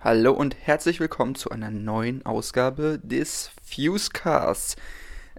Hallo und herzlich willkommen zu einer neuen Ausgabe des Fusecasts.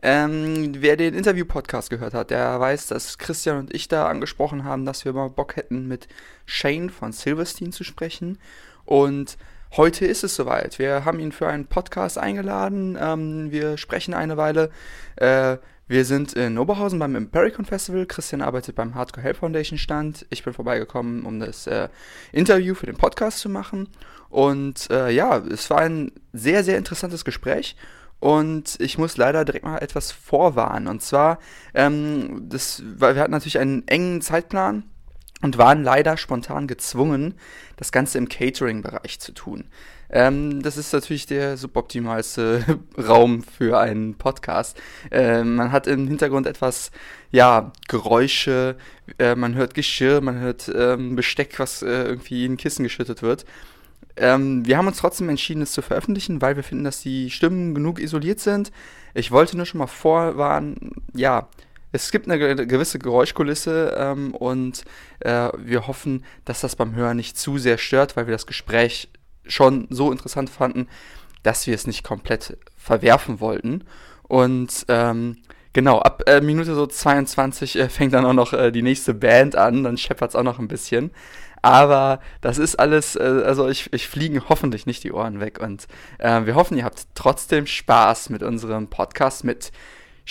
Ähm, wer den Interview-Podcast gehört hat, der weiß, dass Christian und ich da angesprochen haben, dass wir mal Bock hätten, mit Shane von Silverstein zu sprechen. Und heute ist es soweit. Wir haben ihn für einen Podcast eingeladen. Ähm, wir sprechen eine Weile. Äh, wir sind in Oberhausen beim Impericon Festival. Christian arbeitet beim Hardcore Hell Foundation Stand. Ich bin vorbeigekommen, um das äh, Interview für den Podcast zu machen. Und äh, ja, es war ein sehr, sehr interessantes Gespräch. Und ich muss leider direkt mal etwas vorwarnen. Und zwar, ähm, das, weil wir hatten natürlich einen engen Zeitplan und waren leider spontan gezwungen, das Ganze im Catering-Bereich zu tun. Ähm, das ist natürlich der suboptimalste Raum für einen Podcast. Äh, man hat im Hintergrund etwas, ja, Geräusche, äh, man hört Geschirr, man hört ähm, Besteck, was äh, irgendwie in Kissen geschüttet wird. Ähm, wir haben uns trotzdem entschieden, es zu veröffentlichen, weil wir finden, dass die Stimmen genug isoliert sind. Ich wollte nur schon mal vorwarnen, ja, es gibt eine gewisse Geräuschkulisse ähm, und äh, wir hoffen, dass das beim Hören nicht zu sehr stört, weil wir das Gespräch schon so interessant fanden, dass wir es nicht komplett verwerfen wollten. Und ähm, genau, ab äh, Minute so 22 äh, fängt dann auch noch äh, die nächste Band an, dann scheppert es auch noch ein bisschen. Aber das ist alles, äh, also ich, ich fliegen hoffentlich nicht die Ohren weg. Und äh, wir hoffen, ihr habt trotzdem Spaß mit unserem Podcast mit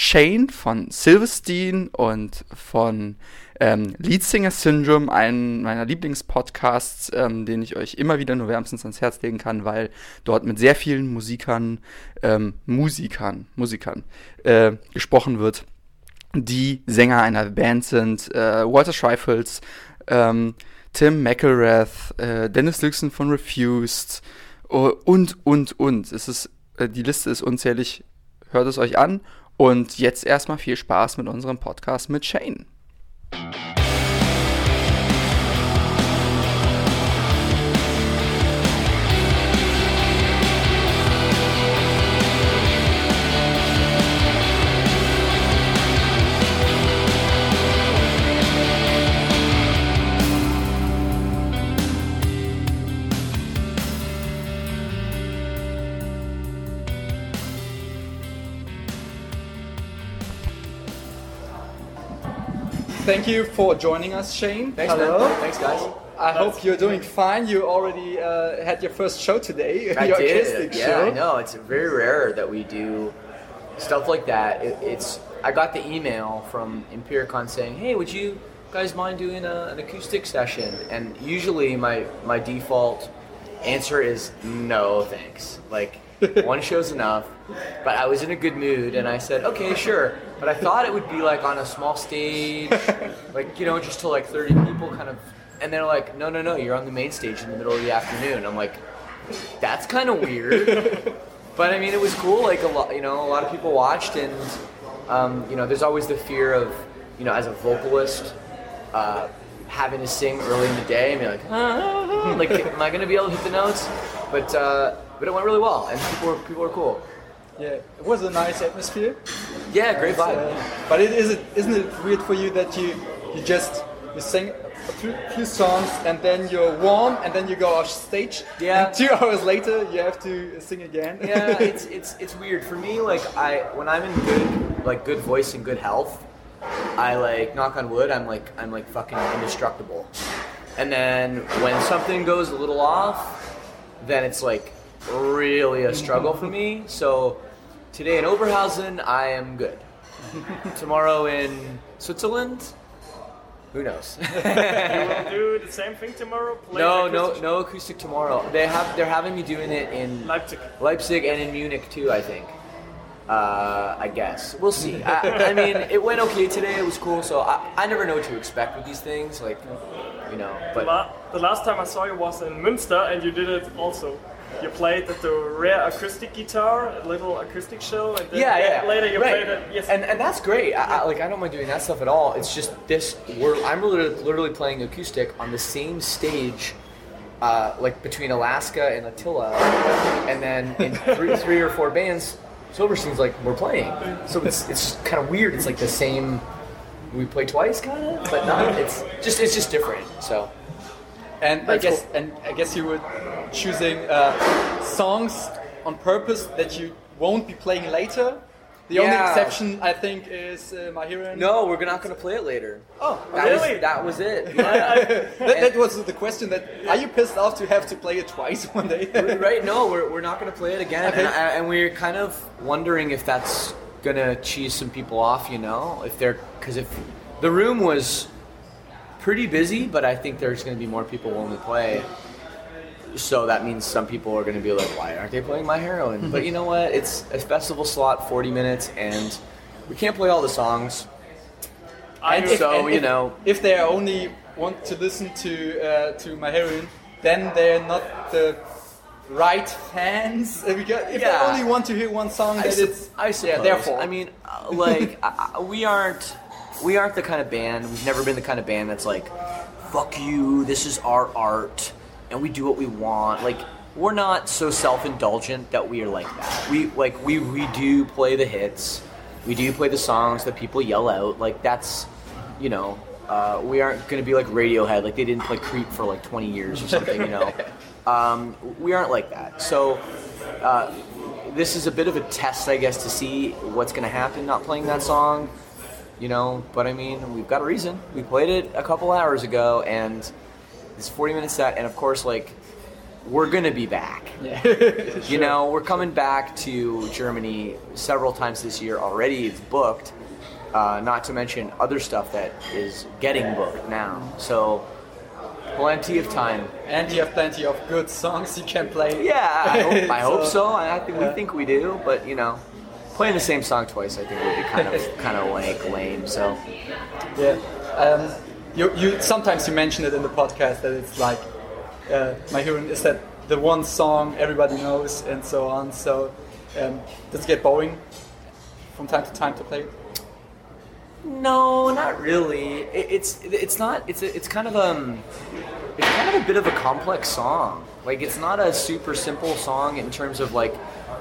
Shane von Silverstein und von ähm, Leadsinger Syndrome, einen meiner Lieblingspodcasts, ähm, den ich euch immer wieder nur wärmstens ans Herz legen kann, weil dort mit sehr vielen Musikern, ähm, Musikern, Musikern äh, gesprochen wird, die Sänger einer Band sind. Äh, Walter Schreifels, ähm, Tim McElrath, äh, Dennis Lüxen von Refused uh, und, und, und. Es ist, äh, die Liste ist unzählig. Hört es euch an. Und jetzt erstmal viel Spaß mit unserem Podcast mit Shane. Thank you for joining us, Shane. Thanks, Hello. man. Thanks, guys. I hope you're doing fine. You already uh, had your first show today, I your did. Yeah, show. I know. It's very rare that we do stuff like that. It, it's. I got the email from Impericon saying, "Hey, would you guys mind doing a, an acoustic session?" And usually, my my default answer is no, thanks. Like one show's enough. But I was in a good mood, and I said, "Okay, sure." But I thought it would be like on a small stage, like you know, just to like 30 people, kind of. And they're like, "No, no, no, you're on the main stage in the middle of the afternoon." I'm like, "That's kind of weird." but I mean, it was cool. Like a lot, you know, a lot of people watched, and um, you know, there's always the fear of, you know, as a vocalist, uh, having to sing early in the day and be like, "Ah, like, am I gonna be able to hit the notes? But uh, but it went really well, and people were people were cool. Yeah, it was a nice atmosphere. Yeah, great vibe. Uh, but it is isn't it weird for you that you you just you sing a few, few songs and then you're warm and then you go off stage. Yeah. And two hours later you have to sing again. yeah, it's it's it's weird for me. Like I when I'm in good like good voice and good health, I like knock on wood. I'm like I'm like fucking indestructible. And then when something goes a little off, then it's like really a struggle for me. So today in Oberhausen, I am good. Tomorrow in Switzerland, who knows? You will do the same thing tomorrow? Play no, no, acoustic- no acoustic tomorrow. They have they're having me doing it in Leipzig. Leipzig and in Munich too, I think. Uh, I guess we'll see. I, I mean, it went okay today. It was cool. So I, I never know what to expect with these things, like you know. But La- the last time I saw you was in Münster, and you did it also. You played at the rare acoustic guitar, a little acoustic show, and then yeah, yeah. later you right. played it. Yes, and and that's great. I, I, like I don't mind doing that stuff at all. It's just this. We're, I'm literally, literally playing acoustic on the same stage. Uh, like between Alaska and Attila, and then in three, three or four bands, Silverstein's like we're playing. So it's it's kind of weird. It's like the same. We play twice, kind of, but not. It's just it's just different. So And I guess cool. and I guess you would choosing uh, songs on purpose that you won't be playing later. The only exception, I think, is uh, My Hero. No, we're not going to play it later. Oh, That Really? was, that was it. that, that was the question. That are you pissed off to have to play it twice one day? right? No, we're, we're not going to play it again, Okay. and, I- and we're kind of wondering if that's going to cheese some people off. You know, if they're because if the room was pretty busy, but I think there's going to be more people willing to play. So that means some people are going to be like, "Why aren't they playing My Heroine?" but you know what? It's a festival slot, 40 minutes, and we can't play all the songs. I if- so, and you if- know- if they only want to listen to uh, to my heroine, then they're not the right fans. If Yeah. they only want to hear one song, I, it's I suppose. yeah, therefore. I mean, uh, like I- we aren't we aren't the kind of band. We've never been the kind of band that's like, "Fuck you! This is our art, and we do what we want." Like we're not so self-indulgent that we are like that. We like we we do play the hits. We do play the songs that people yell out. Like that's, you know, uh, we aren't going to be like Radiohead. Like they didn't play Creep for like 20 years or something. You know, um, we aren't like that. So. Uh, this is a bit of a test, I guess, to see what's going to happen not playing that song. You know, but I mean, we've got a reason. We played it a couple hours ago, and it's 40 minutes set, and of course, like, we're going to be back. You know, we're coming back to Germany several times this year already. It's booked, uh, not to mention other stuff that is getting booked now. So, plenty of time. and you have plenty of good songs you can play. Yeah, I hope, I hope So- so. I think we think we do, but you know, playing the same song twice, I think would be kind of kind of like lame. So Yeah. Um, you, you sometimes you mention it in the podcast that it's like uh, my heroine is that the one song everybody knows and so on. So um, does it get boring from time to time to play? it? no, not really. It, it's it's not. It's a, it's kind of um, it's kind of a bit of a complex song. Like it's not a super simple song in terms of like,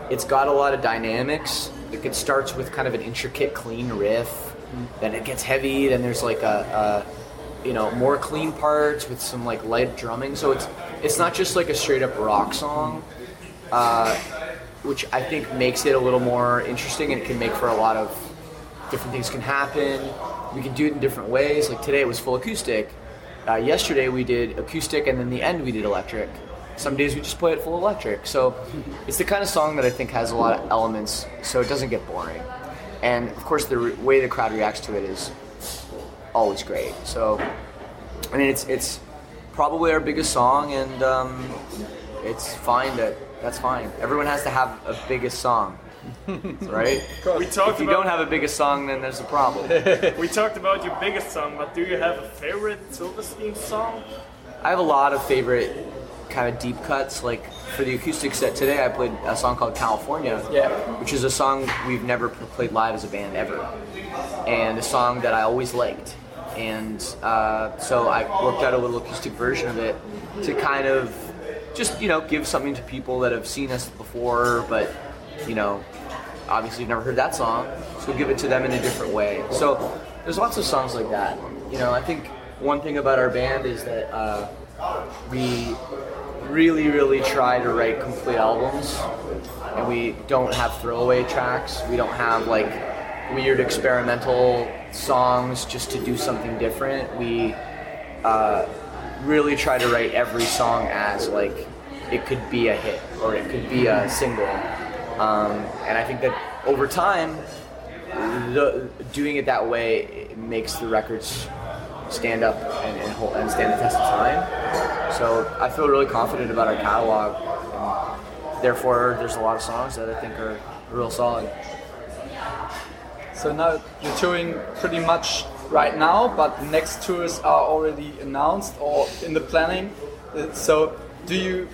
it's got a lot of dynamics. Like it starts with kind of an intricate, clean riff, then it gets heavy. Then there's like a, a you know more clean parts with some like light drumming. So it's it's not just like a straight up rock song. uh, which I think makes it a little more interesting and it can make for a lot of different things can happen. We can do it in different ways. Like today it was full acoustic. Uh, yesterday we did acoustic and then the end we did electric. Some days we just play it full electric. So it's the kind of song that I think has a lot of elements so it doesn't get boring. And of course the re- way the crowd reacts to it is always great. So I mean it's it's probably our biggest song and um, it's fine that that's fine. Everyone has to have a biggest song, right? We talked If you about don't have a biggest song, then there's a problem. we talked about your biggest song, but do you have a favorite Silverstein song? I have a lot of favorite kind of deep cuts. Like for the acoustic set today, I played a song called California, Yeah. which is a song we've never played live as a band ever, and a song that I always liked. And uh, so I worked out a little acoustic version of it to kind of just you know give something to people that have seen us before, but you know obviously you've never heard that song, so give it to them in a different way. So there's lots of songs like that. You know, I think one thing about our band is that uh, we really, really try to write complete albums, and we don't have throwaway tracks. We don't have like weird experimental songs just to do something different. We uh, really try to write every song as like it could be a hit or it could be a single. Um, and I think that over time, the, doing it that way it makes the records stand up and, and, hold, and stand the test of time. So I feel really confident about our catalog. Therefore, there's a lot of songs that I think are real solid. So now you're touring pretty much right now, but the next tours are already announced or in the planning. Uh, So do you,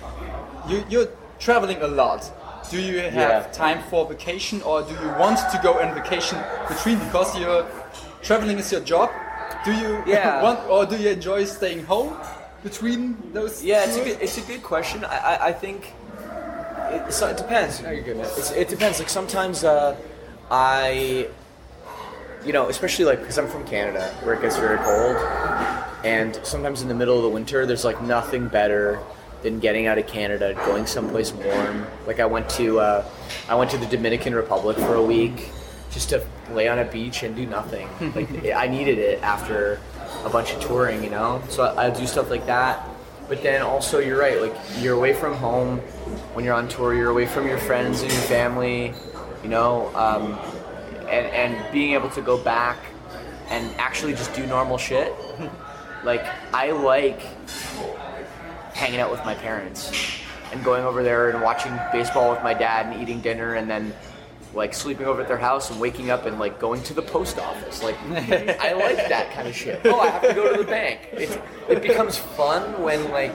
you you're traveling a lot. Do you have Yeah. time for vacation or do you want to go on vacation between because you're traveling is your job? Do you Yeah. want or do you enjoy staying home between those? Yeah, it's a good, it's a good question. I, I, I think it, so it depends. No, you're good. It's, it depends. Like sometimes uh, I, you know, especially like because I'm from Canada where it gets very cold, and sometimes in the middle of the winter there's like nothing better than getting out of Canada, going someplace warm. Like I went to uh, I went to the Dominican Republic for a week just to lay on a beach and do nothing. like I needed it after a bunch of touring, you know. So I, I do stuff like that. But then also, you're right. Like you're away from home when you're on tour. You're away from your friends and your family, you know. Um, and and being able to go back and actually just do normal shit. Like I like hanging out with my parents and going over there and watching baseball with my dad and eating dinner and then like sleeping over at their house and waking up and like going to the post office. Like I like that kind of shit. Oh, I have to go to the bank. It becomes fun when like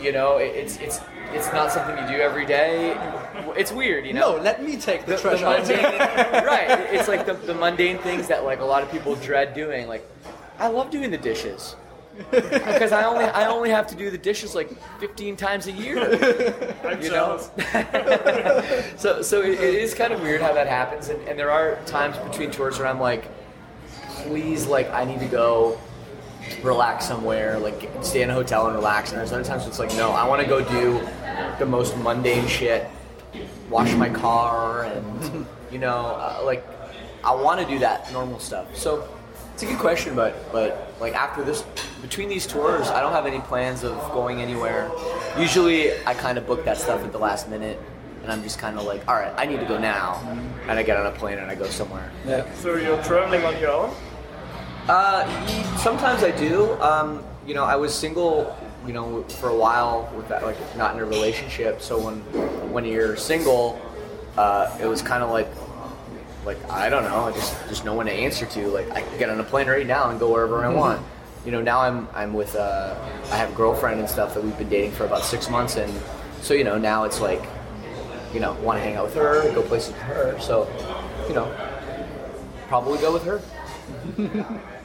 you know it, it's it's it's not something you do every day. It's weird, you know. No, let me take the, the, the mundane, right? It's like the, the mundane things that like a lot of people dread doing. Like, I love doing the dishes because I only I only have to do the dishes like 15 times a year. I'm You know? so so it, it is kind of weird how that happens, and, and there are times between tours where I'm like, please, like I need to go relax somewhere, like stay in a hotel and relax. And there's other times it's like, no, I want to go do the most mundane shit, wash my car, and you know, uh, like I want to do that normal stuff. So it's a good question, but but like after this, between these tours, I don't have any plans of going anywhere. Usually, I kind of book that stuff at the last minute. And I'm just kind of like, all right, I need to go now, and I get on a plane and I go somewhere. Yeah. So you're traveling on your own? Uh, sometimes I do. Um, you know, I was single, you know, for a while with that, like not in a relationship. So when when you're single, uh, it was kind of like, like I don't know, just just no one to answer to. Like I can get on a plane right now and go wherever I want. You know, now I'm I'm with uh, I have a girlfriend and stuff that we've been dating for about six months, and so you know now it's like, you know, want to hang out with her, go places with her. So, you know, probably go with her.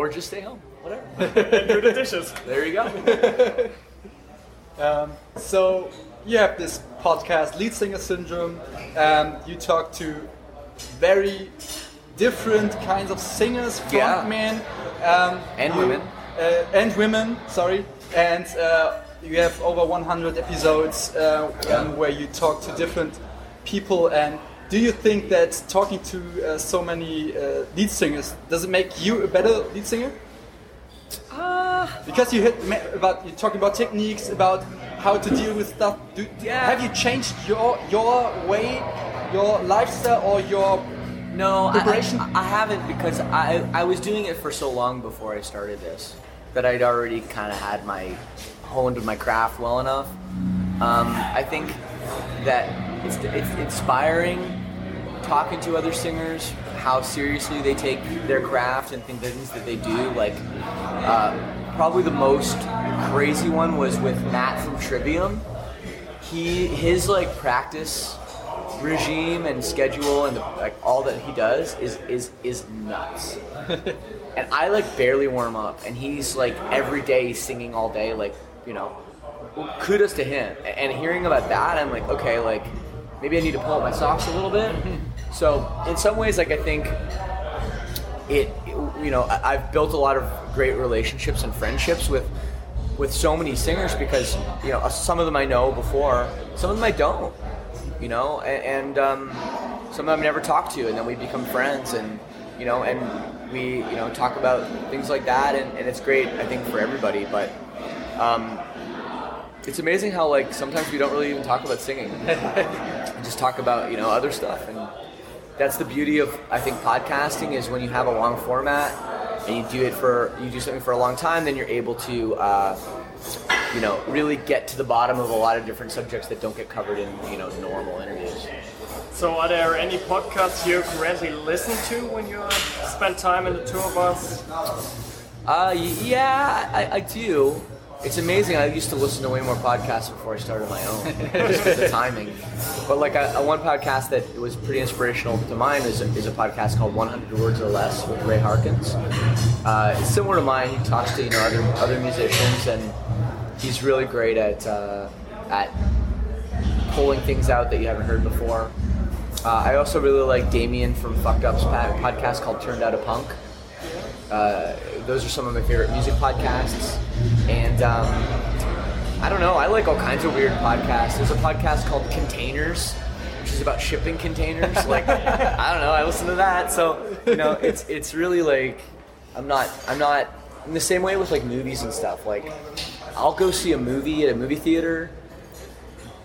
or just stay home, whatever. And do the dishes. There you go. Um, so you have this podcast, Lead Singer Syndrome. Um, you talk to very different kinds of singers, Yeah. frontmen, um, And you- women. uh, and women. Sorry, and uh, you have over 100 episodes uh, Yeah. where you talk to different people. And do you think that talking to uh, so many uh, lead singers does it make you a better lead singer? Because you hit about you talking about techniques, about how to deal with stuff. Do, Yeah. Have you changed your your way, your lifestyle, or your No, I, Preparation? I, I haven't because I, I was doing it for so long before I started this that I'd already kind of had my honed my craft well enough. Um, I think that it's, it's inspiring talking to other singers how seriously they take their craft and things that they do. Like uh, probably the most crazy one was with Matt from Trivium. He his like practice regime and schedule and the, like all that he does is is is nuts. and I like barely warm up, and he's like every day singing all day. Like you know, kudos to him. And hearing about that, I'm like, okay, like maybe I need to pull up my socks a little bit. So in some ways, like I think it, you know, I- I've built a lot of great relationships and friendships with with so many singers because you know some of them I know before, some of them I don't, you know, and, and um, some of them I never talked to, and then we become friends, and you know, and we you know talk about things like that, and, and it's great I think for everybody, but. Um, it's amazing how like sometimes we don't really even talk about singing. we just talk about you know other stuff, and that's the beauty of I think podcasting is when you have a long format and you do it for you do something for a long time, then you're able to uh, you know really get to the bottom of a lot of different subjects that don't get covered in you know normal interviews. So are there any podcasts you currently listen to when you spend time in the tour bus? Uh, yeah, I, I do. It's amazing. I used to listen to way more podcasts before I started my own, just because of timing. But like a, a one podcast that was pretty inspirational to mine is a, is a podcast called 100 Words or Less with Ray Harkins. Uh, it's similar to mine. He talks to you know other other musicians, and he's really great at uh, at pulling things out that you haven't heard before. Uh, I also really like Damian from Fucked Up's podcast called Turned Out a Punk. Uh, those are some of my favorite music podcasts. And um, I don't know. I like all kinds of weird podcasts. There's a podcast called Containers, which is about shipping containers. Like, I don't know. I listen to that. So, you know, it's it's really like, I'm not I'm not in the same way with like movies and stuff. Like, I'll go see a movie at a movie theater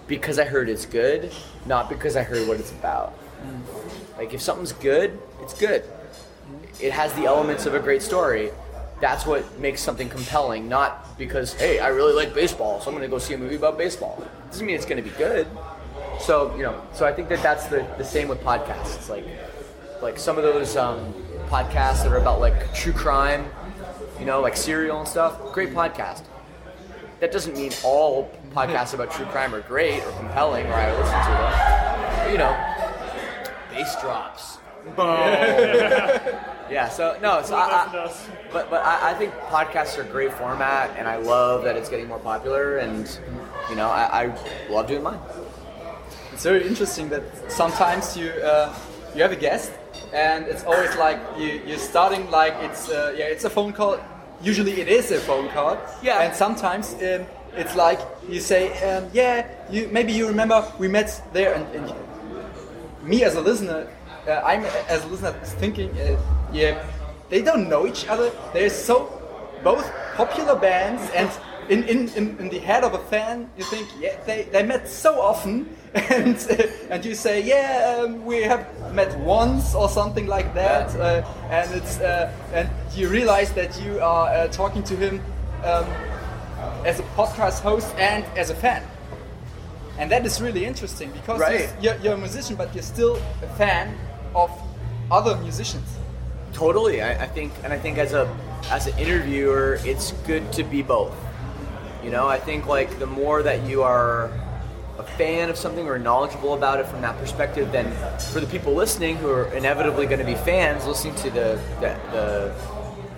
because I heard it's good, not because I heard what it's about. Like, if something's good, it's good. It has the elements of a great story. That's what makes something compelling, not because, hey, I really like baseball, so I'm going to go see a movie about baseball. Doesn't mean it's going to be good. So, you know, so I think that that's the, the same with podcasts. Like, like some of those um, podcasts that are about like true crime, you know, like Serial and stuff. Great podcast. That doesn't mean all podcasts about true crime are great or compelling or I listen to them. But, you know, bass drops. yeah. So no. So I, I, but but I, I think podcasts are a great format, and I love that it's getting more popular, and you know I, I love doing mine. It's very interesting that sometimes you uh, you have a guest, and it's always like you you're starting like it's uh, yeah it's a phone call. Usually it is a phone call. Yeah. And sometimes um, it's like you say um, yeah you maybe you remember we met there and, and me as a listener uh, I'm as a listener thinking uh, yeah they don't know each other. They're so both popular bands and. In, in, in, in the head of a fan, you think, yeah, they, they met so often, and uh, and you say, yeah, um, we have met once or something like that, uh, and it's uh, and you realize that you are uh, talking to him um, as a podcast host and as a fan, and that is really interesting because Right. you're, you're a musician, but you're still a fan of other musicians. Totally. I, I think, and I think as a as an interviewer, it's good to be both. You know, I think like the more that you are a fan of something or knowledgeable about it from that perspective, then for the people listening who are inevitably going to be fans listening to the the the,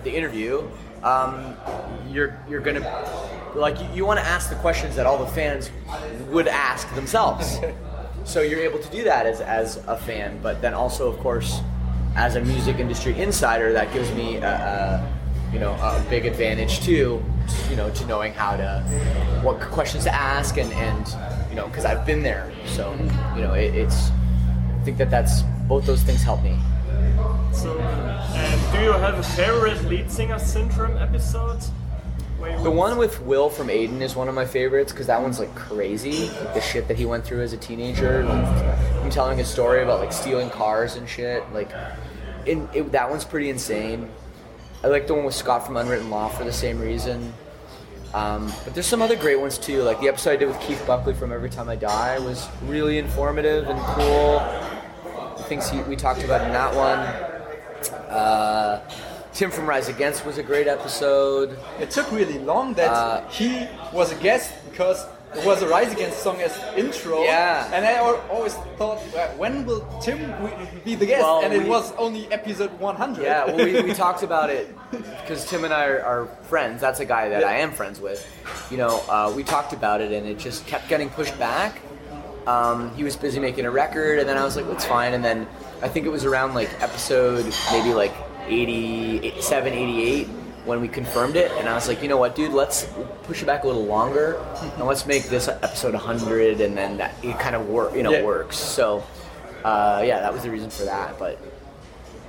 the interview, um, you're you're going to like you, you want to ask the questions that all the fans would ask themselves. so you're able to do that as as a fan, but then also, of course, as a music industry insider, that gives me a, a you know a big advantage too. You know, to knowing how to what questions to ask and and you know because I've been there. So you know it, it's I think that that's both those things help me. So, and do you have a favorite lead singer syndrome episode? The one with Will from Aiden is one of my favorites because that one's like crazy, like the shit that he went through as a teenager. Like him telling his story about like stealing cars and shit. Like, in it, that one's pretty insane. I like the one with Scott from Unwritten Law for the same reason. Um, but there's some other great ones too. Like the episode I did with Keith Buckley from Every Time I Die was really informative and cool. The things he, we talked about in that one. Uh, Tim from Rise Against was a great episode. It took really long that Uh, he was a guest because there was a Rise Against song as intro. Yeah. And I always thought, well, when will Tim be the guest? Well, and it we- was only episode 100. Yeah, well, we, we talked about it because Tim and I are, are friends. That's a guy that I am friends with. You know, uh, we talked about it, and it just kept getting pushed back. Um, he was busy making a record, and then I was like, "That's fine." And then I think it was around like episode maybe like 87, 88 when we confirmed it, and I was like, "You know what, dude? Let's push it back a little longer, and let's make this episode 100, and then that it kind of work, you know, Yeah. works." So, uh, yeah, that was the reason for that, but.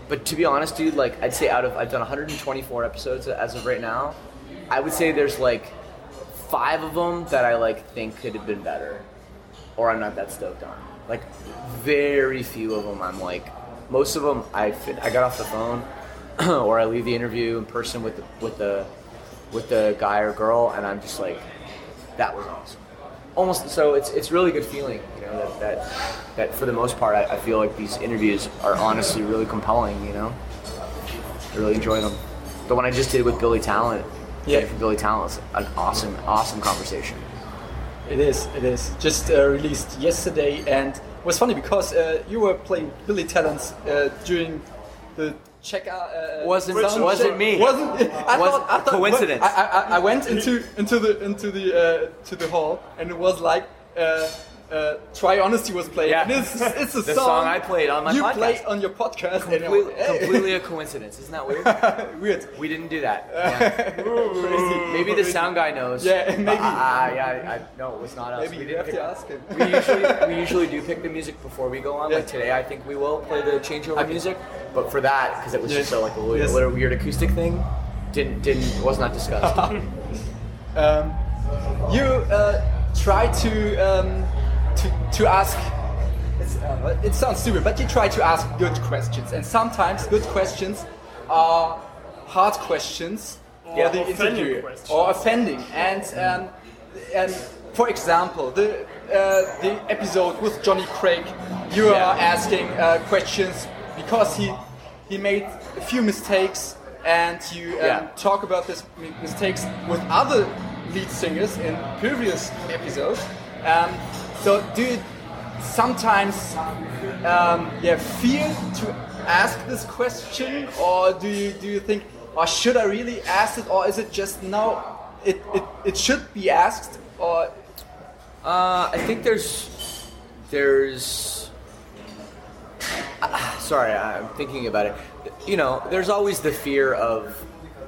But to be honest, dude, like I'd say out of I've done 124 episodes as of right now, I would say there's like five of them that I like think could have been better, or I'm not that stoked on. Like very few of them I'm like. Most of them I fit, I got off the phone, or I leave the interview in person with the with the with the guy or girl, and I'm just like, that was awesome. Almost so it's it's really good feeling, you know that that, that for the most part I, I feel like these interviews are honestly really compelling, you know. I really enjoy them. The one I just did with Billy Talent, Yeah. yeah, Billy Talent was an awesome awesome conversation. It is, it is. Just uh, released yesterday, and it was funny because uh, you were playing Billy Talents uh, during the checkout. Uh, Wasn't- sound wasn't me. Wasn't I Wasn't- thought, I thought coincidence. I, I, I went into into the into the uh, to the hall, and it was like uh, uh, Try Honesty was played. Yeah. It's, it's a The song, song I played on my you podcast. played on your podcast. Completely, hey. completely a coincidence. Isn't that weird? Weird. We didn't do that. Yeah. Maybe the sound guy knows. Yeah, maybe. I, I, I, I, no, it was not us. Maybe we didn't have to ask him. we usually we usually do pick the music before we go on. Like today, I think we will play the changeover music. But for that, because it was just Yes. a, like a little, Yes. little weird acoustic thing, didn't didn't was not discussed. um, you uh, try to um, to to ask. It's, uh, it sounds stupid, but you try to ask good questions, and sometimes good questions are hard questions for the interviewer questions. or offending. And um, and for example, the uh, the episode with Johnny Craig, you Yeah. are asking uh, questions because he he made a few mistakes, and you um, Yeah. talk about these mistakes with other lead singers in previous episodes. Um, so do you sometimes um, yeah fear to ask this question, or do you do you think, or should I really ask it, or is it just no? It it, it should be asked, or Uh, I think there's there's Ah, sorry, I'm thinking about it. You know, there's always the fear of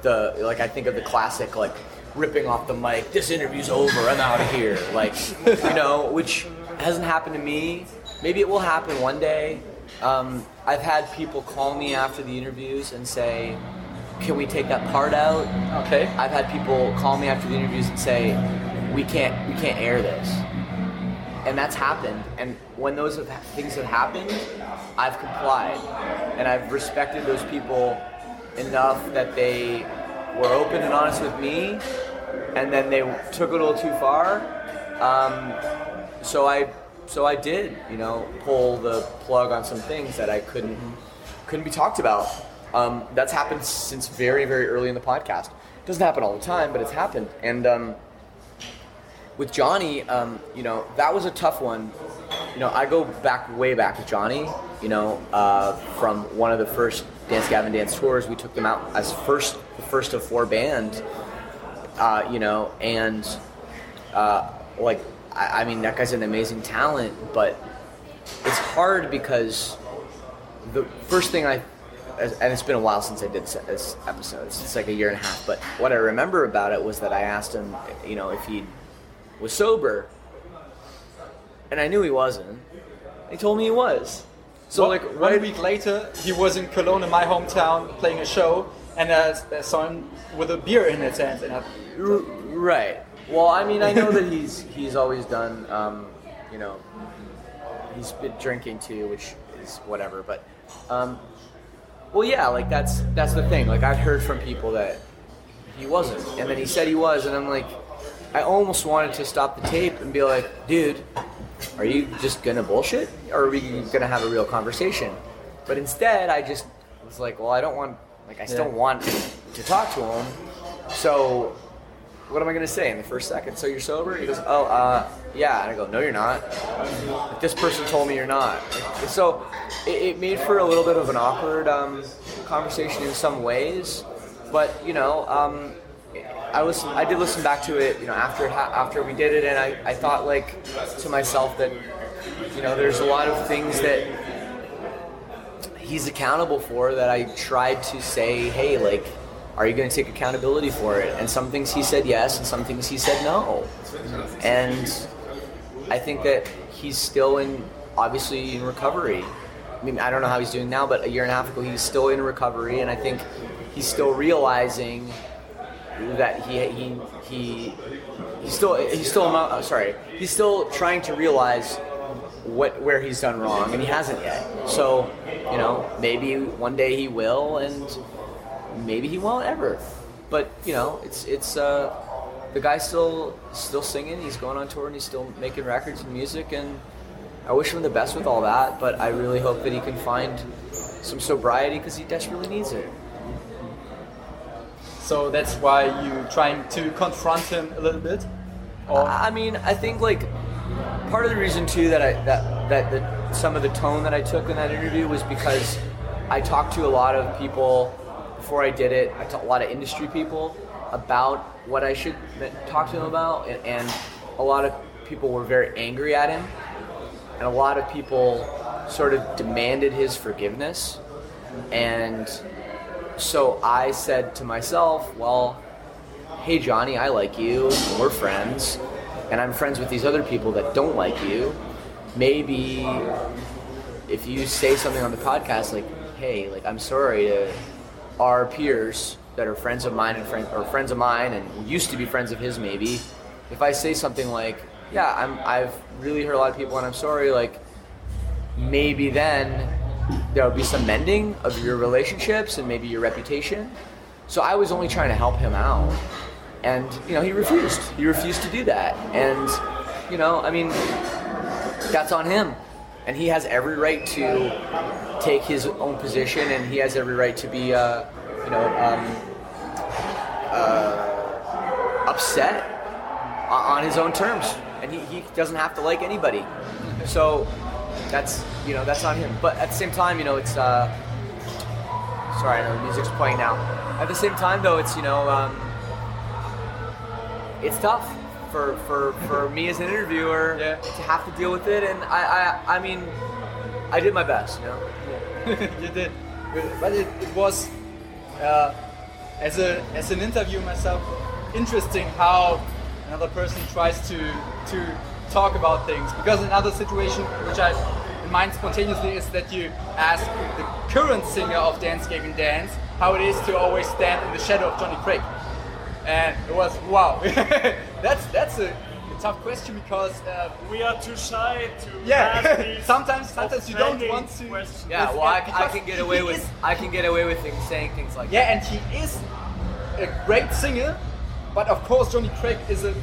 the like I think of the classic like ripping off the mic. This interview's over. I'm out of here. Like you know, which hasn't happened to me. Maybe it will happen one day. Um, I've had people call me after the interviews and say, "Can we take that part out?" okay, I've had people call me after the interviews and say, "We can't, we can't air this," and that's happened. And when those have, things have happened, I've complied, and I've respected those people enough that they were open and honest with me, and then they took it a little too far. Um, so I, so I did, you know, pull the plug on some things that I couldn't couldn't be talked about. Um, that's happened since very, very early in the podcast. It doesn't happen all the time, but it's happened. And um, with Johnny, um, you know, that was a tough one. You know, I go back way back with Johnny. You know, uh, from one of the first Dance Gavin Dance tours, we took them out as first, the first of four band. Uh, you know, and uh, like, I, I mean, that guy's an amazing talent, but it's hard because the first thing I, and it's been a while since I did this- episode. It's like a year and a half. But what I remember about it was that I asked him, you know, if he was sober, and I knew he wasn't. He told me he was. So One- like one week later, he was in Cologne, in my hometown, playing a show, and uh, I saw him with a beer in his hand, and I, right. Well, I mean, I know that he's he's always done, um, you know, he's been drinking too, which is whatever. But, um, well, yeah, like that's that's the thing. Like I've heard from people that he wasn't, and then he said he was, and I'm like, I almost wanted to stop the tape and be like, dude, are you just gonna bullshit, or are we gonna have a real conversation? But instead, I just was like, well, I don't want, like, I still Yeah. want to talk to him, so what am I gonna say in the first second? So you're sober? He goes, oh, uh, yeah. And I go, no, you're not. Like, this person told me you're not. Like, so it, it made for a little bit of an awkward um, conversation in some ways, but you know, um, I listen. I did listen back to it, you know, after after we did it, and I, I thought like to myself that you know, there's a lot of things that he's accountable for that I tried to say, hey, like, are you going to take accountability for it? And some things he said yes, and some things he said no. And I think that he's still in, obviously, in recovery. I mean, I don't know how he's doing now, but a year and a half ago, he's still in recovery, and I think he's still realizing that he he he he's still he's still uh, sorry he's still trying to realize what where he's done wrong and he hasn't yet. So you know maybe one day he will and maybe he won't ever. But you know it's it's uh the guy's still still singing he's going on tour and he's still making records and music and I wish him the best with all that but I really hope that he can find some sobriety because he desperately needs it so that's why you trying to confront him a little bit, or I mean, I think like part of the reason too that I that that the, some of the tone that I took in that interview was because I talked to a lot of people before I did it. I talked a lot of industry people about what I should talk to them about, and, and a lot of people were very angry at him and a lot of people sort of demanded his forgiveness. And so I said to myself, well, hey, Johnny, I like you, we're friends, and I'm friends with these other people that don't like you. Maybe if you say something on the podcast like, hey, like, I'm sorry to our peers that are friends of mine and friends or friends of mine and used to be friends of his maybe. If i say something like yeah i'm i've really hurt a lot of people and i'm sorry like maybe then there will be some mending of your relationships and maybe your reputation. So i was only trying to help him out. And you know he refused. He refused to do that. And you know i mean that's on him. And he has every right to take his own position and he has every right to be uh, you know, um, uh, upset on his own terms, and he, he doesn't have to like anybody. So that's you know that's on him. But at the same time, you know, it's uh, sorry, I know the music's playing now. At the same time, though, it's you know, um, it's tough for for for me as an interviewer Yeah. to have to deal with it, and I I I mean, I did my best, you know. you did, but it, it was uh, as a as an interview myself interesting how another person tries to to talk about things because another situation which I in mind spontaneously is that you ask the current singer of Dance Gavin Dance how it is to always stand in the shadow of Johnny Craig, and it was wow. that's that's a, a tough question because. Uh, We are too shy to yeah, sometimes sometimes you don't want to. questions. Yeah, well, I, I can get away with is- I can get away with things, saying things like Yeah, and he is a great singer, but of course Johnny Craig is a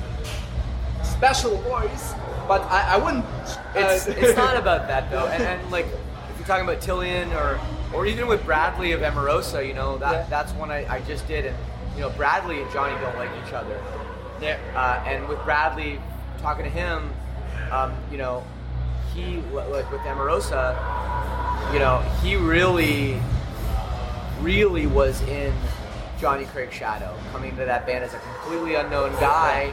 special voice. But I, I wouldn't. uh, It's, it's not about that though, and, and like if you're talking about Tilian or or even with Bradley of Emarosa, you know that Yeah. that's one I, I just did, and you know Bradley and Johnny don't like each other, Yeah. uh, and with Bradley talking to him, um, you know he like with Emarosa, you know he really really was in Johnny Craig's shadow, coming to that band as a completely unknown guy,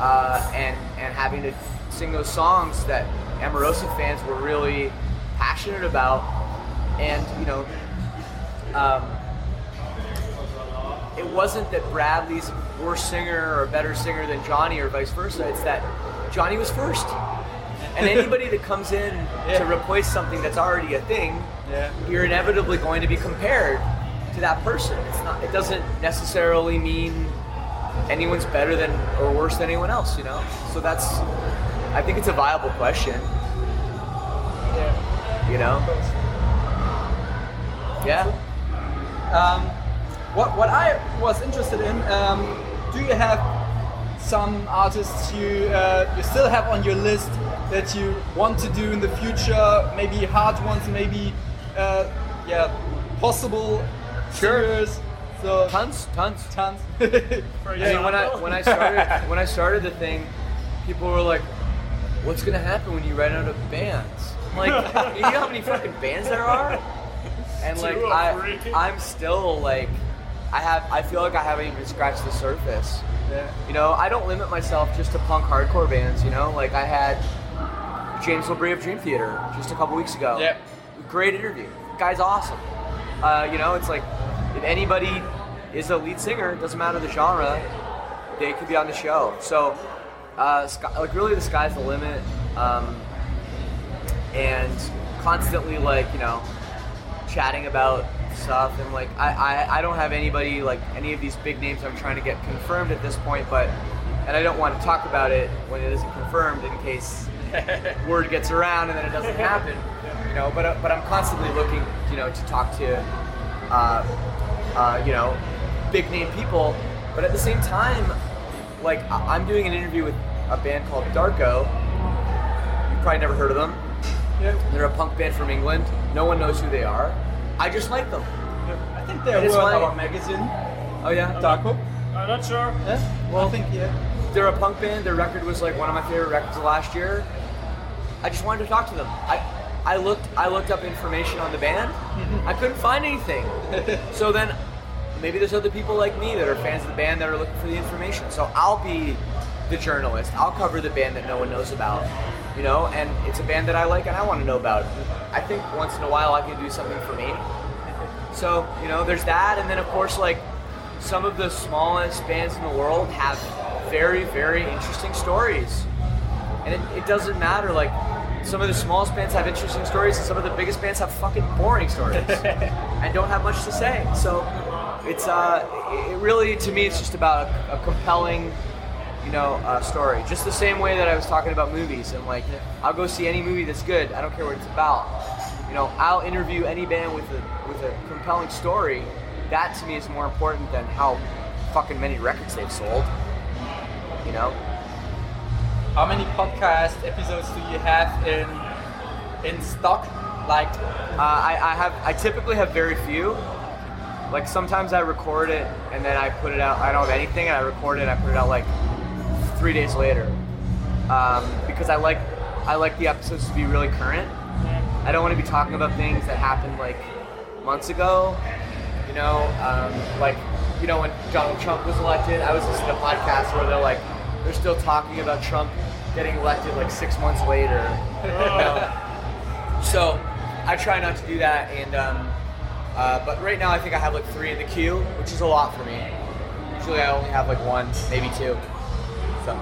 uh, and and having to sing those songs that Emarosa fans were really passionate about, and you know, um, it wasn't that Bradley's a worse singer or a better singer than Johnny or vice versa. It's that Johnny was first, and anybody that comes in Yeah. to replace something that's already a thing, Yeah. you're inevitably going to be compared to that person. It's not. It doesn't necessarily mean anyone's better than or worse than anyone else. You know. So that's. I think it's a viable question. Yeah. You know. Yeah. Um, what what I was interested in, um, do you have some artists you uh, you still have on your list that you want to do in the future? Maybe hard ones, maybe uh, yeah, possible Sure. singers. So Tons. Tons. tons. For I mean, when I when I started when I started the thing, people were like, "What's gonna happen when you run out of bands?" Like, you know how many fucking bands there are? And like, I, I'm still like, I have I feel like I haven't even scratched the surface. yeah. You know, I don't limit myself just to punk hardcore bands. You know, like I had James Labrie of Dream Theater just a couple weeks ago. Yep. Great interview. Guy's awesome. Uh, you know, it's like if anybody is a lead singer, doesn't matter the genre, they could be on the show. So, uh, sky, like really, the sky's the limit. Um, and constantly, like you know, chatting about stuff and like I, I, I don't have anybody like any of these big names I'm trying to get confirmed at this point but and I don't want to talk about it when it isn't confirmed in case word gets around and then it doesn't happen you know but uh, but I'm constantly looking you know to talk to uh, uh, you know big name people but at the same time like I'm doing an interview with a band called Darko You've probably never heard of them yeah. they're a punk band from England. No one knows who they are. I just like them. I think they're were my- our magazine, Oh yeah, Darko. I'm not sure. Yeah. Well, I think yeah. they're a punk band. Their record was like one of my favorite records of last year. I just wanted to talk to them. I I looked I looked up information on the band. Mm-hmm. I couldn't find anything. So then maybe there's other people like me that are fans of the band that are looking for the information. So I'll be the journalist. I'll cover the band that no one knows about. you know, and it's a band that I like and I want to know about. I think once in a while I can do something for me. So, you know, there's that, and then of course, like, some of the smallest bands in the world have very, very interesting stories. And it, it doesn't matter, like, some of the smallest bands have interesting stories, and some of the biggest bands have fucking boring stories and don't have much to say. So, it's, uh, it really, to me, it's just about a, a compelling, you know, uh, story. Just the same way that I was talking about movies, and like, I'll go see any movie that's good. I don't care what it's about. You know, I'll interview any band with a with a compelling story. That to me is more important than how fucking many records they've sold. You know, How many podcast episodes do you have in in stock? Like, uh, I, I have I typically have very few. Like sometimes I record it and then I put it out. I don't have anything, and I record it. and I put it out like three days later um, because I like I like the episodes to be really current. I don't want to be talking about things that happened like months ago. You know, um, like you know when Donald Trump was elected, I was listening to podcasts where they're like they're still talking about Trump getting elected like six months later. You know? So I try not to do that, and um, uh, but right now I think I have like three in the queue, which is a lot for me. Usually I only have like one, maybe two. So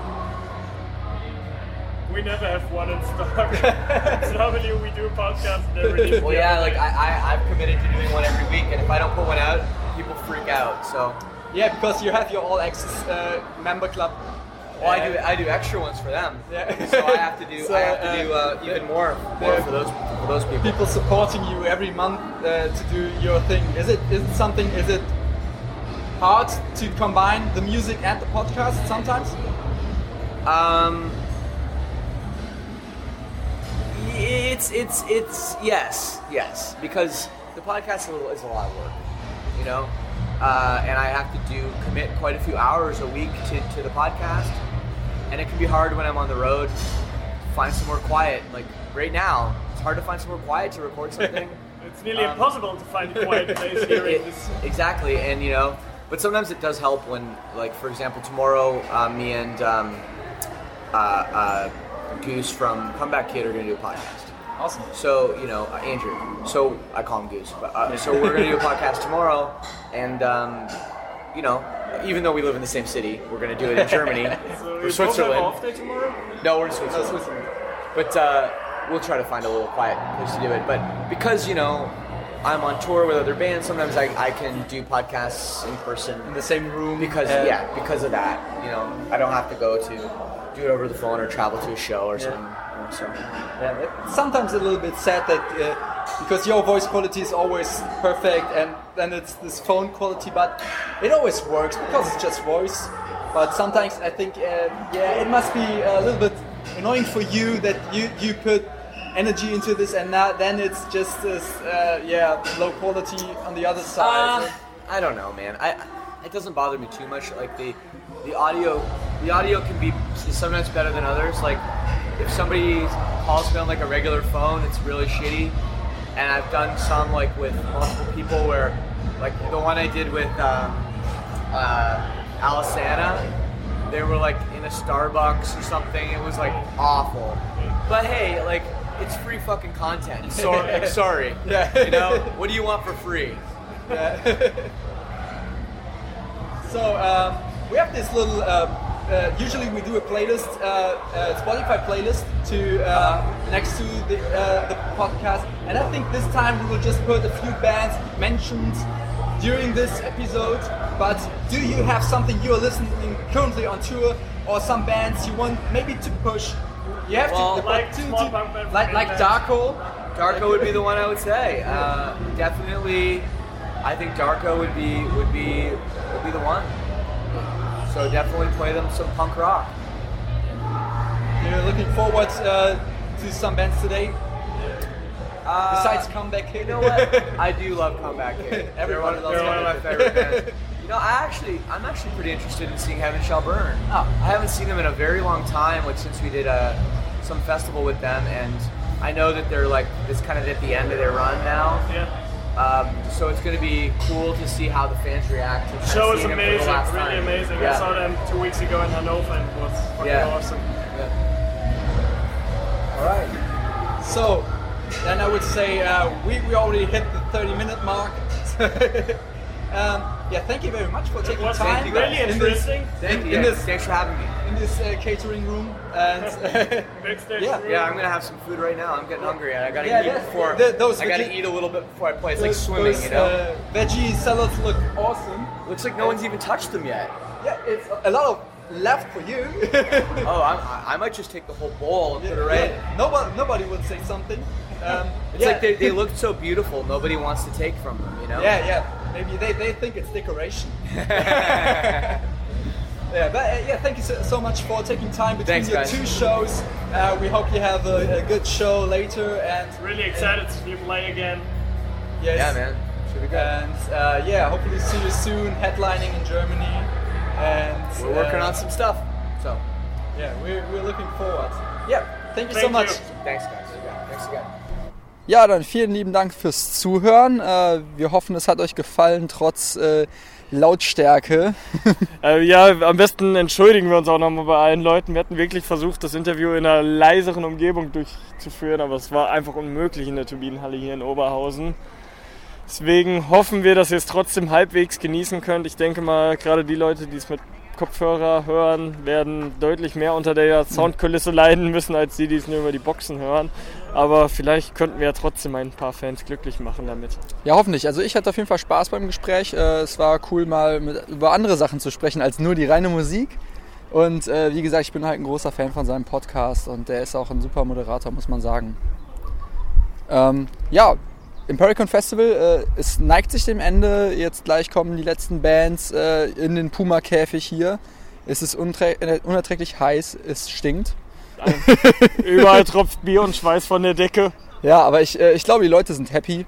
We never have one in stock. so normally we do a podcast and every week. well, yeah, like I, I I've committed to doing one every week, and if I don't put one out, people freak out. So yeah, because you have your all access uh, member club. well, I do I do extra ones for them. Yeah. So I have to do So, I have to do uh, uh, even more more the- for those for those people. People supporting you every month uh, to do your thing. Is it is it something? Is it hard to combine the music and the podcast sometimes? Um, it's it's it's yes yes because the podcast is a, little, is a lot of work, you know, uh, and I have to do commit quite a few hours a week to, to the podcast, and it can be hard when I'm on the road. Find somewhere quiet. Like right now, it's hard to find somewhere quiet to record something. It's nearly Um, impossible to find a quiet place here in It- this. exactly, and you know, but sometimes it does help when, like, for example, tomorrow, uh, me and um, uh, uh, Goose from Comeback Kid are going to do a podcast. Awesome. So you know, uh, Andrew. So I call him Goose. But, uh, so we're going to do a podcast tomorrow, and um, you know, even though we live in the same city, we're going to do it in Germany So or you both have Switzerland. off day tomorrow? No, we're in Switzerland. But uh, we'll try to find a little quiet place to do it. But because, you know, I'm on tour with other bands, sometimes I, I can do podcasts in person. In the same room. Because, yeah, because of that. You know, I don't have to go to do it over the phone or travel to a show or something. You know, so. Yeah, it's sometimes a little bit sad that uh, because your voice quality is always perfect and then it's this phone quality, but it always works because it's just voice. But sometimes I think, uh, yeah, it must be a little bit annoying for you that you you put energy into this and now then it's just this, uh, yeah, low quality on the other side. Uh, I don't know, man. I it doesn't bother me too much. Like the the audio the audio can be sometimes better than others. Like if somebody calls me on like a regular phone, it's really shitty. And I've done some like with multiple people where like the one I did with um, uh, Alesana, they were like in a Starbucks or something. It was like awful. But hey, like it's free fucking content. So, like, sorry. Yeah. You know, what do you want for free? So um, we have this little. Uh, uh, usually we do a playlist, uh, uh, Spotify playlist to uh, next to the, uh, the podcast, and I think this time we will just put a few bands mentioned during this episode. But do you have something you are listening currently on tour, or some bands you want maybe to push? You have Well, to, like to, to- from like like. Darko. Darko would be the one I would say. Uh, definitely, I think Darko would be would be would be the one. So definitely play them some punk rock. You're looking forward uh, to some bands today. Uh, Besides Comeback Kid. you know what? I do love Comeback Kid. They're one, Everybody loves one of my favorite bands. You know, I actually, I'm actually pretty interested in seeing Heaven Shall Burn. Oh. I haven't seen them in a very long time, like since we did a some festival with them, and I know that they're like it's kind of at the end of their run now. Yeah. Um, so it's going to be cool to see how the fans react. to kind Show is seeing them for the amazing, really time. amazing. Yeah. I saw them two weeks ago in Hannover and it was fucking Yeah. awesome. Yeah. All right. So, then I would say uh, we, we already hit the 30 minute mark. um, yeah, thank you very much for taking was time. really in interesting. This, Thank in, you. in Yeah, this, Thanks for having me. In this uh, catering room. And Backstage Yeah, room. Yeah, I'm gonna have some food right now. I'm getting hungry, and I gotta Yeah, eat yeah. before. The- those I gotta veggie- eat a little bit before I play. It's like swimming, those, you know. Uh, veggie salads look awesome. Looks like no one's even touched them yet. Yeah, it's a lot of left for you. Oh, I'm, I I might just take the whole bowl and put it right. Yeah, Nobody, nobody would say something. Um, It's yeah. like they, they look so beautiful. Nobody wants to take from them, you know. Yeah, yeah. Maybe they, they think it's decoration. Yeah, but uh, yeah, thank you so, so much for taking time between Thanks, your guys. two shows. Uh, we hope you have a, a good show later and Really excited to see you play again. yes, Yeah, man. Should be good. And uh, yeah, hopefully see you soon, headlining in Germany. And We're working uh, on some stuff. So, Yeah, we're, we're looking forward. Yeah, thank you so much. you. thanks, guys. Thanks again. Ja, dann vielen lieben Dank fürs Zuhören. Äh, wir hoffen, es hat euch gefallen, trotz äh, Lautstärke. Äh, ja, am besten entschuldigen wir uns auch nochmal bei allen Leuten. Wir hatten wirklich versucht, das Interview in einer leiseren Umgebung durchzuführen, aber es war einfach unmöglich in der Turbinenhalle hier in Oberhausen. Deswegen hoffen wir, dass ihr es trotzdem halbwegs genießen könnt. Ich denke mal, gerade die Leute, die es mit Kopfhörer hören, werden deutlich mehr unter der Soundkulisse leiden müssen, als die, die es nur über die Boxen hören. Aber vielleicht könnten wir ja trotzdem ein paar Fans glücklich machen damit. Ja, hoffentlich. Also ich hatte auf jeden Fall Spaß beim Gespräch. Äh, es war cool, mal mit, über andere Sachen zu sprechen als nur die reine Musik. Und äh, wie gesagt, ich bin halt ein großer Fan von seinem Podcast und der ist auch ein super Moderator, muss man sagen. Ähm, ja, Impericon Festival, äh, es neigt sich dem Ende. Jetzt gleich kommen die letzten Bands äh, in den Puma-Käfig hier. Es ist äh, unerträglich heiß, es stinkt. Überall tropft Bier und Schweiß von der Decke. Ja, aber ich, äh, ich glaube, die Leute sind happy.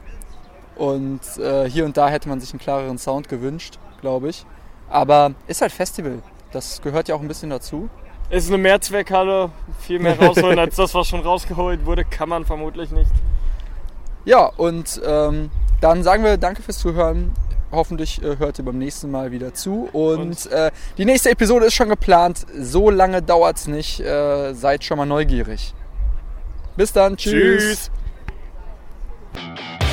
Und äh, hier und da hätte man sich einen klareren Sound gewünscht, glaube ich. Aber ist halt Festival. Das gehört ja auch ein bisschen dazu. Ist eine Mehrzweckhalle. Viel mehr rausholen als das, was schon rausgeholt wurde, kann man vermutlich nicht. Ja, und ähm, dann sagen wir danke fürs Zuhören. Hoffentlich äh, hört ihr beim nächsten Mal wieder zu. Und, Und- äh, die nächste Episode ist schon geplant. So lange dauert es nicht. Äh, seid schon mal neugierig. Bis dann. Tschüss. Tschüss.